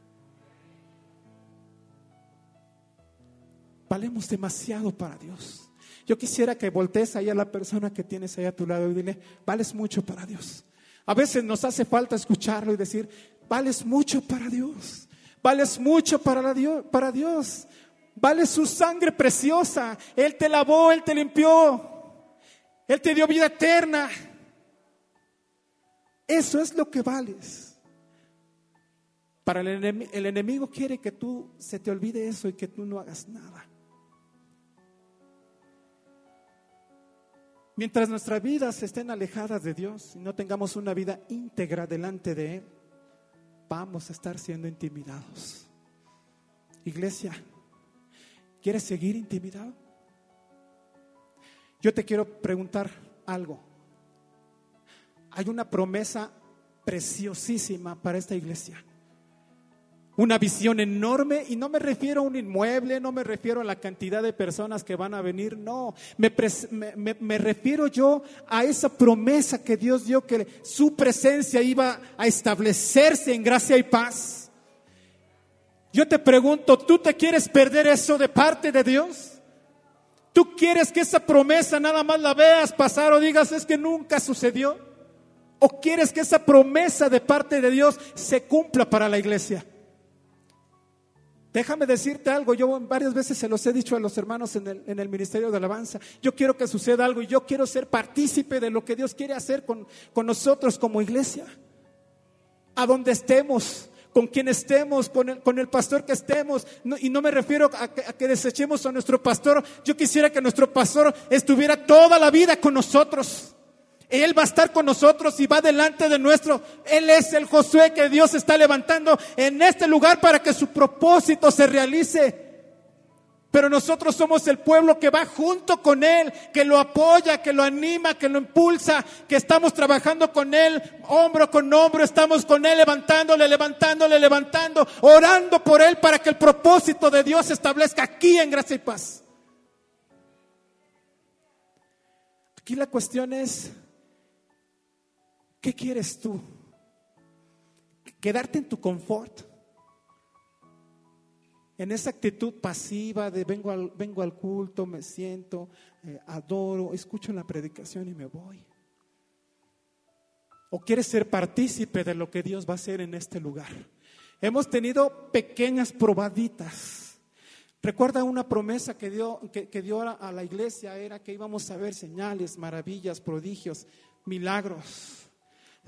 Valemos demasiado para Dios. Yo quisiera que voltees ahí a la persona que tienes ahí a tu lado y dile, vales mucho para Dios. A veces nos hace falta escucharlo y decir, vales mucho para Dios. Vales mucho para, Dios, para Dios. Vale su sangre preciosa. Él te lavó, Él te limpió. Él te dio vida eterna. Eso es lo que vales. Para el, enemigo, el enemigo quiere que tú se te olvide eso y que tú no hagas nada. Mientras nuestras vidas estén alejadas de Dios y no tengamos una vida íntegra delante de Él, vamos a estar siendo intimidados. Iglesia, ¿quieres seguir intimidado? Yo te quiero preguntar algo. Hay una promesa preciosísima para esta iglesia una visión enorme y no me refiero a un inmueble, no me refiero a la cantidad de personas que van a venir, no, me, refiero yo a esa promesa que Dios dio que su presencia iba a establecerse en gracia y paz. Yo te pregunto, ¿tú te quieres perder eso de parte de Dios? ¿Tú quieres que esa promesa nada más la veas pasar o digas es que nunca sucedió? ¿O quieres que esa promesa de parte de Dios se cumpla para la iglesia? Déjame decirte algo, yo varias veces se los he dicho a los hermanos en el, en el, Ministerio de Alabanza, yo quiero que suceda algo y yo quiero ser partícipe de lo que Dios quiere hacer con, nosotros como iglesia. A donde estemos, con quien estemos, con el, con el pastor que estemos, y no me refiero a que, a que desechemos a nuestro pastor, yo quisiera que nuestro pastor estuviera toda la vida con nosotros. Él va a estar con nosotros y va delante de nuestro. Él es el Josué que Dios está levantando en este lugar para que su propósito se realice. Pero nosotros somos el pueblo que va junto con Él, que lo apoya, que lo anima, que lo impulsa, que estamos trabajando con Él, hombro con hombro, estamos con Él levantándole, levantándole, levantando, orando por Él para que el propósito de Dios se establezca aquí en gracia y paz. Aquí la cuestión es, ¿Qué quieres tú? ¿Quedarte en tu confort? En esa actitud pasiva de vengo al, vengo al culto, me siento, eh, adoro, escucho la predicación y me voy. ¿O quieres ser partícipe de lo que Dios va a hacer en este lugar? Hemos tenido pequeñas probaditas. Recuerda una promesa que dio, que, que dio a la iglesia, era que íbamos a ver señales, maravillas, prodigios, milagros.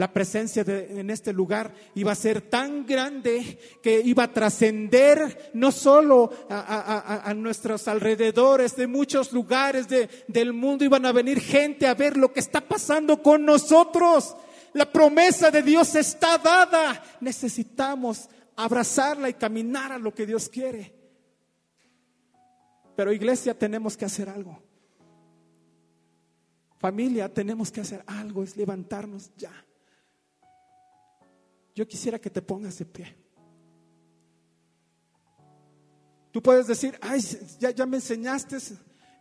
La presencia en este lugar iba a ser tan grande que iba a trascender no solo a, nuestros alrededores, de muchos lugares del mundo iban a venir gente a ver lo que está pasando con nosotros. La promesa de Dios está dada. Necesitamos abrazarla y caminar a lo que Dios quiere. Pero iglesia tenemos que hacer algo. Familia tenemos que hacer algo, es levantarnos ya. Yo quisiera que te pongas de pie. Tú puedes decir, ay, ya, ya me enseñaste,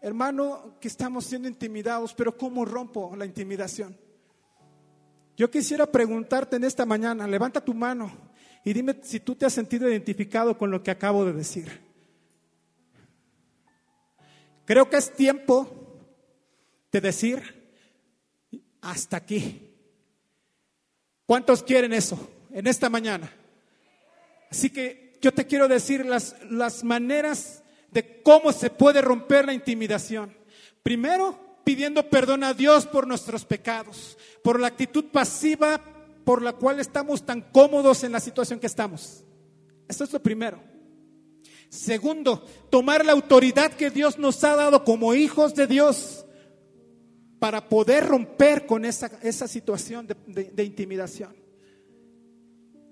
hermano, que estamos siendo intimidados, pero ¿cómo rompo la intimidación? Yo quisiera preguntarte en esta mañana, levanta tu mano y dime si tú te has sentido identificado con lo que acabo de decir. Creo que es tiempo de decir, hasta aquí. ¿Cuántos quieren eso? En esta mañana. Así que yo te quiero decir las, las maneras de cómo se puede romper la intimidación. Primero, pidiendo perdón a Dios por nuestros pecados, por la actitud pasiva por la cual estamos tan cómodos en la situación que estamos. Eso es lo primero. Segundo, tomar la autoridad que Dios nos ha dado como hijos de Dios para poder romper con esa, esa situación de intimidación.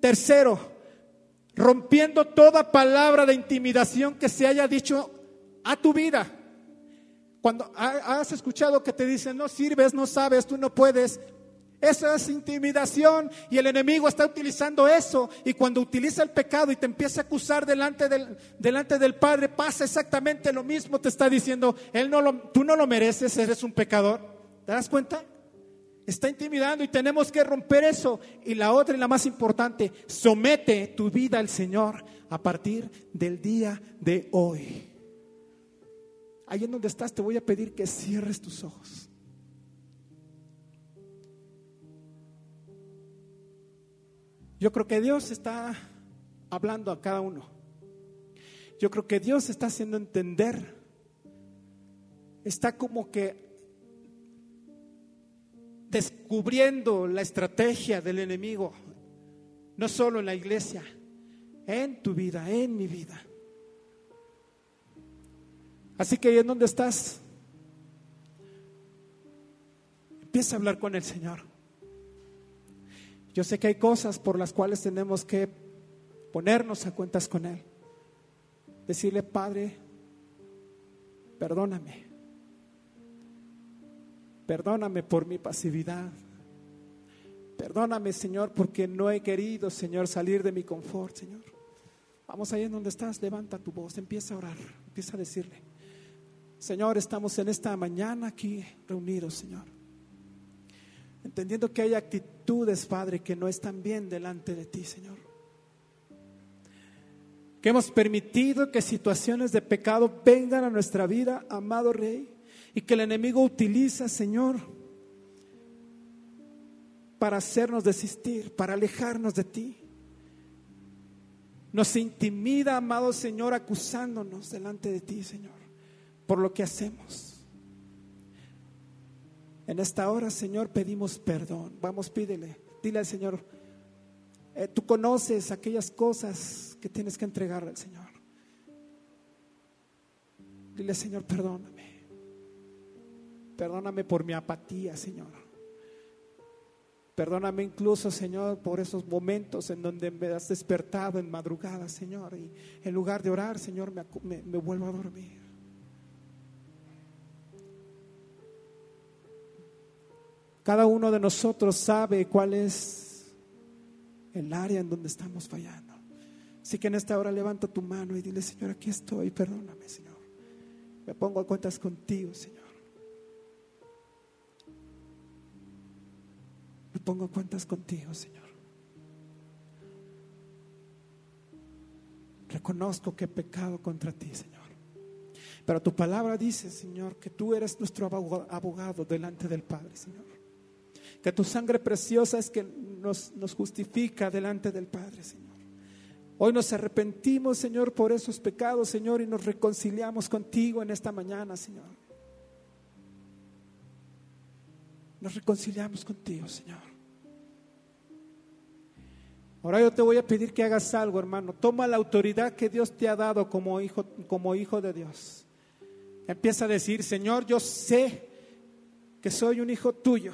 Tercero, rompiendo toda palabra de intimidación que se haya dicho a tu vida. Cuando has escuchado que te dicen, no sirves, no sabes, tú no puedes, eso es intimidación y el enemigo está utilizando eso. Y cuando utiliza el pecado y te empieza a acusar delante del, delante del Padre, pasa exactamente lo mismo. Te está diciendo, Él no lo, tú no lo mereces, eres un pecador. ¿Te das cuenta? Está intimidando y tenemos que romper eso. Y la otra y la más importante, somete tu vida al Señor a partir del día de hoy. Ahí en donde estás te voy a pedir que cierres tus ojos. Yo creo que Dios está hablando a cada uno. Yo creo que Dios está haciendo entender. Está como que descubriendo la estrategia del enemigo, no solo en la iglesia, en tu vida, en mi vida. Así que ahí en donde estás, empieza a hablar con el Señor. Yo sé que hay cosas por las cuales tenemos que ponernos a cuentas con Él. Decirle, Padre, perdóname. Perdóname por mi pasividad. Perdóname, Señor, porque no he querido, Señor, salir de mi confort, Señor. Vamos ahí en donde estás, levanta tu voz, empieza a orar, empieza a decirle, Señor, estamos en esta mañana aquí reunidos, Señor entendiendo que hay actitudes, Padre, que no están bien delante de ti, Señor. Que hemos permitido que situaciones de pecado vengan a nuestra vida, amado Rey, y que el enemigo utiliza, Señor, para hacernos desistir, para alejarnos de ti. Nos intimida, amado Señor, acusándonos delante de ti, Señor, por lo que hacemos. En esta hora, Señor, pedimos perdón. Vamos, pídele. Dile al Señor, eh, tú conoces aquellas cosas que tienes que entregarle al Señor. Dile, Señor, perdóname. Perdóname por mi apatía, Señor. Perdóname incluso, Señor, por esos momentos en donde me has despertado en madrugada, Señor. Y en lugar de orar, Señor, me vuelvo a dormir. Cada uno de nosotros sabe cuál es el área en donde estamos fallando. Así que en esta hora levanta tu mano y dile, Señor, aquí estoy, perdóname, Señor. Me pongo a cuentas contigo, Señor. Pongo cuentas contigo, Señor. Reconozco que he pecado contra ti, Señor. Pero tu palabra dice, Señor, que tú eres nuestro abogado delante del Padre, Señor que tu sangre preciosa es que nos justifica delante del Padre, Señor. Hoy nos arrepentimos, Señor, por esos pecados, Señor, y nos reconciliamos contigo en esta mañana, Señor. Nos reconciliamos contigo, Señor. Ahora yo te voy a pedir que hagas algo, hermano. Toma la autoridad que Dios te ha dado como hijo, como hijo de Dios. Empieza a decir, Señor, yo sé que soy un hijo tuyo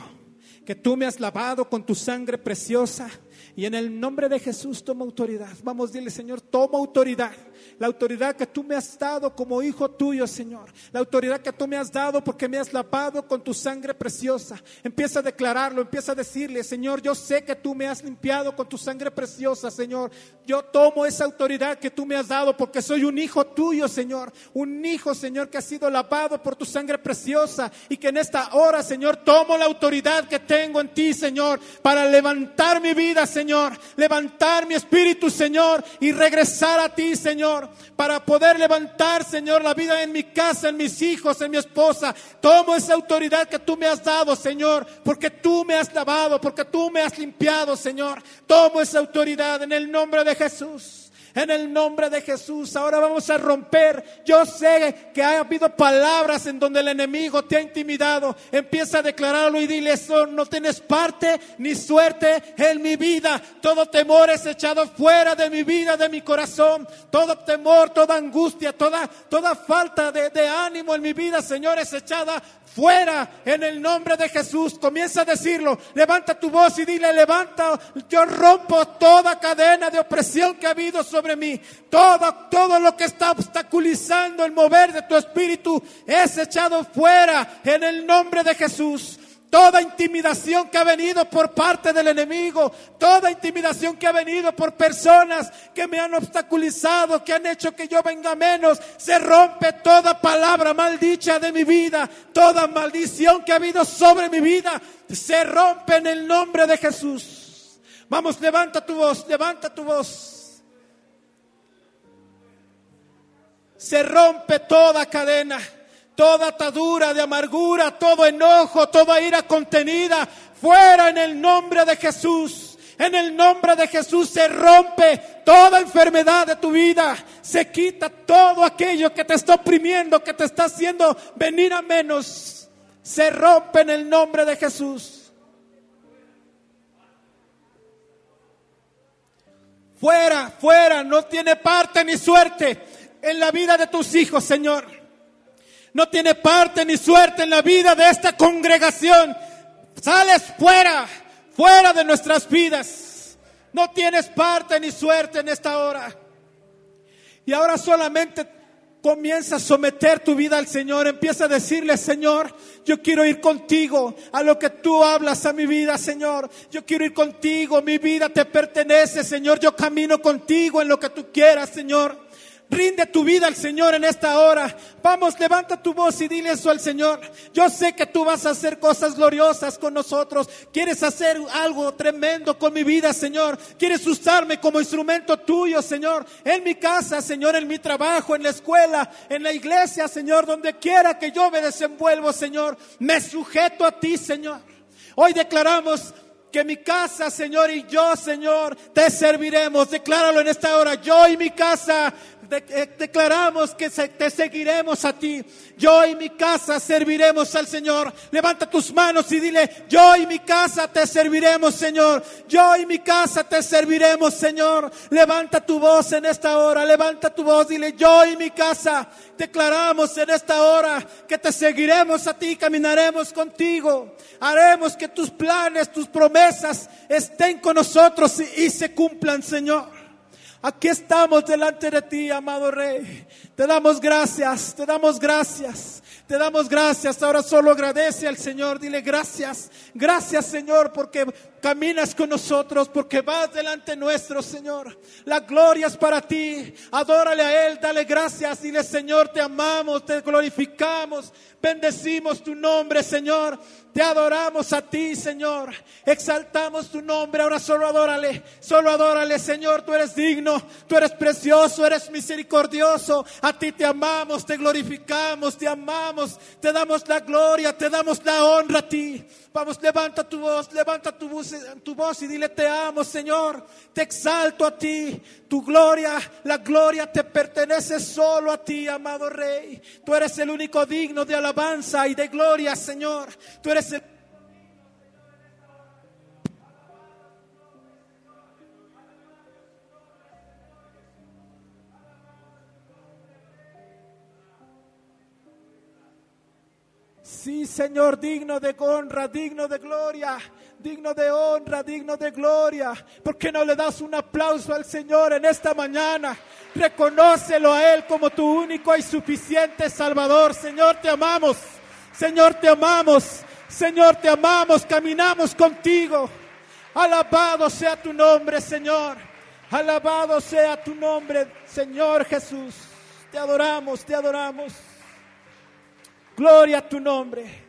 que tú me has lavado con tu sangre preciosa y en el nombre de Jesús toma autoridad. Vamos, dile Señor, toma autoridad la autoridad que tú me has dado como hijo tuyo, Señor. La autoridad que tú me has dado porque me has lavado con tu sangre preciosa. Empieza a declararlo, empieza a decirle, Señor, yo sé que tú me has limpiado con tu sangre preciosa, Señor. Yo tomo esa autoridad que tú me has dado porque soy un hijo tuyo, Señor. Un hijo, Señor, que ha sido lavado por tu sangre preciosa y que en esta hora, Señor, tomo la autoridad que tengo en ti, Señor, para levantar mi vida, Señor. Levantar mi espíritu, Señor, y regresar a ti, Señor para poder levantar, Señor, la vida en mi casa, en mis hijos, en mi esposa. Tomo esa autoridad que tú me has dado, Señor, porque tú me has lavado, porque tú me has limpiado, Señor. Tomo esa autoridad en el nombre de Jesús en el nombre de Jesús. Ahora vamos a romper. Yo sé que ha habido palabras en donde el enemigo te ha intimidado. Empieza a declararlo y dile eso. No tienes parte ni suerte en mi vida. Todo temor es echado fuera de mi vida, de mi corazón. Todo temor, toda angustia, toda, toda falta de, de ánimo en mi vida, Señor, es echada fuera en el nombre de Jesús. Comienza a decirlo. Levanta tu voz y dile, levanta. Yo rompo toda cadena de opresión que ha habido sobre mí. Todo, todo lo que está obstaculizando el mover de tu espíritu es echado fuera en el nombre de Jesús. Toda intimidación que ha venido por parte del enemigo, toda intimidación que ha venido por personas que me han obstaculizado, que han hecho que yo venga menos, se rompe toda palabra maldicha de mi vida, toda maldición que ha habido sobre mi vida, se rompe en el nombre de Jesús. Vamos, levanta tu voz, levanta tu voz. Se rompe toda cadena toda atadura de amargura, todo enojo, toda ira contenida, fuera en el nombre de Jesús. En el nombre de Jesús se rompe toda enfermedad de tu vida, se quita todo aquello que te está oprimiendo, que te está haciendo venir a menos. Se rompe en el nombre de Jesús. Fuera, fuera, no tiene parte ni suerte en la vida de tus hijos, Señor no tiene parte ni suerte en la vida de esta congregación. Sales fuera, fuera de nuestras vidas. No tienes parte ni suerte en esta hora. Y ahora solamente comienza a someter tu vida al Señor. Empieza a decirle, Señor, yo quiero ir contigo a lo que tú hablas a mi vida, Señor. Yo quiero ir contigo, mi vida te pertenece, Señor. Yo camino contigo en lo que tú quieras, Señor. Rinde tu vida al Señor en esta hora. Vamos, levanta tu voz y dile eso al Señor. Yo sé que tú vas a hacer cosas gloriosas con nosotros. Quieres hacer algo tremendo con mi vida, Señor. Quieres usarme como instrumento tuyo, Señor. En mi casa, Señor, en mi trabajo, en la escuela, en la iglesia, Señor, donde quiera que yo me desenvuelvo, Señor. Me sujeto a ti, Señor. Hoy declaramos que mi casa, Señor, y yo, Señor, te serviremos. Decláralo en esta hora. Yo y mi casa declaramos que te seguiremos a ti. Yo y mi casa serviremos al Señor. Levanta tus manos y dile, yo y mi casa te serviremos, Señor. Yo y mi casa te serviremos, Señor. Levanta tu voz en esta hora. Levanta tu voz. Dile, yo y mi casa declaramos en esta hora que te seguiremos a ti, caminaremos contigo. Haremos que tus planes, tus promesas estén con nosotros y se cumplan, Señor. Aquí estamos delante de ti, amado Rey. Te damos gracias, te damos gracias, te damos gracias. Ahora solo agradece al Señor, dile gracias, gracias Señor, porque caminas con nosotros, porque vas delante nuestro, Señor. La gloria es para ti. Adórale a Él, dale gracias, dile Señor, te amamos, te glorificamos, bendecimos tu nombre, Señor. Te adoramos a ti, Señor. Exaltamos tu nombre. Ahora solo adórale. Solo adórale, Señor. Tú eres digno. Tú eres precioso. Eres misericordioso. A ti te amamos. Te glorificamos. Te amamos. Te damos la gloria. Te damos la honra a ti. Vamos, levanta tu voz. Levanta tu voz, tu voz y dile, te amo, Señor. Te exalto a ti. Tu gloria, la gloria te pertenece solo a ti, amado Rey. Tú eres el único digno de alabanza y de gloria, Señor. Tú eres el Sí, Señor, digno de honra, digno de gloria, digno de honra, digno de gloria. ¿Por qué no le das un aplauso al Señor en esta mañana? Reconócelo a Él como tu único y suficiente Salvador. Señor, te amamos. Señor, te amamos. Señor, te amamos. Caminamos contigo. Alabado sea tu nombre, Señor. Alabado sea tu nombre, Señor Jesús. Te adoramos, te adoramos. Gloria a tu nombre.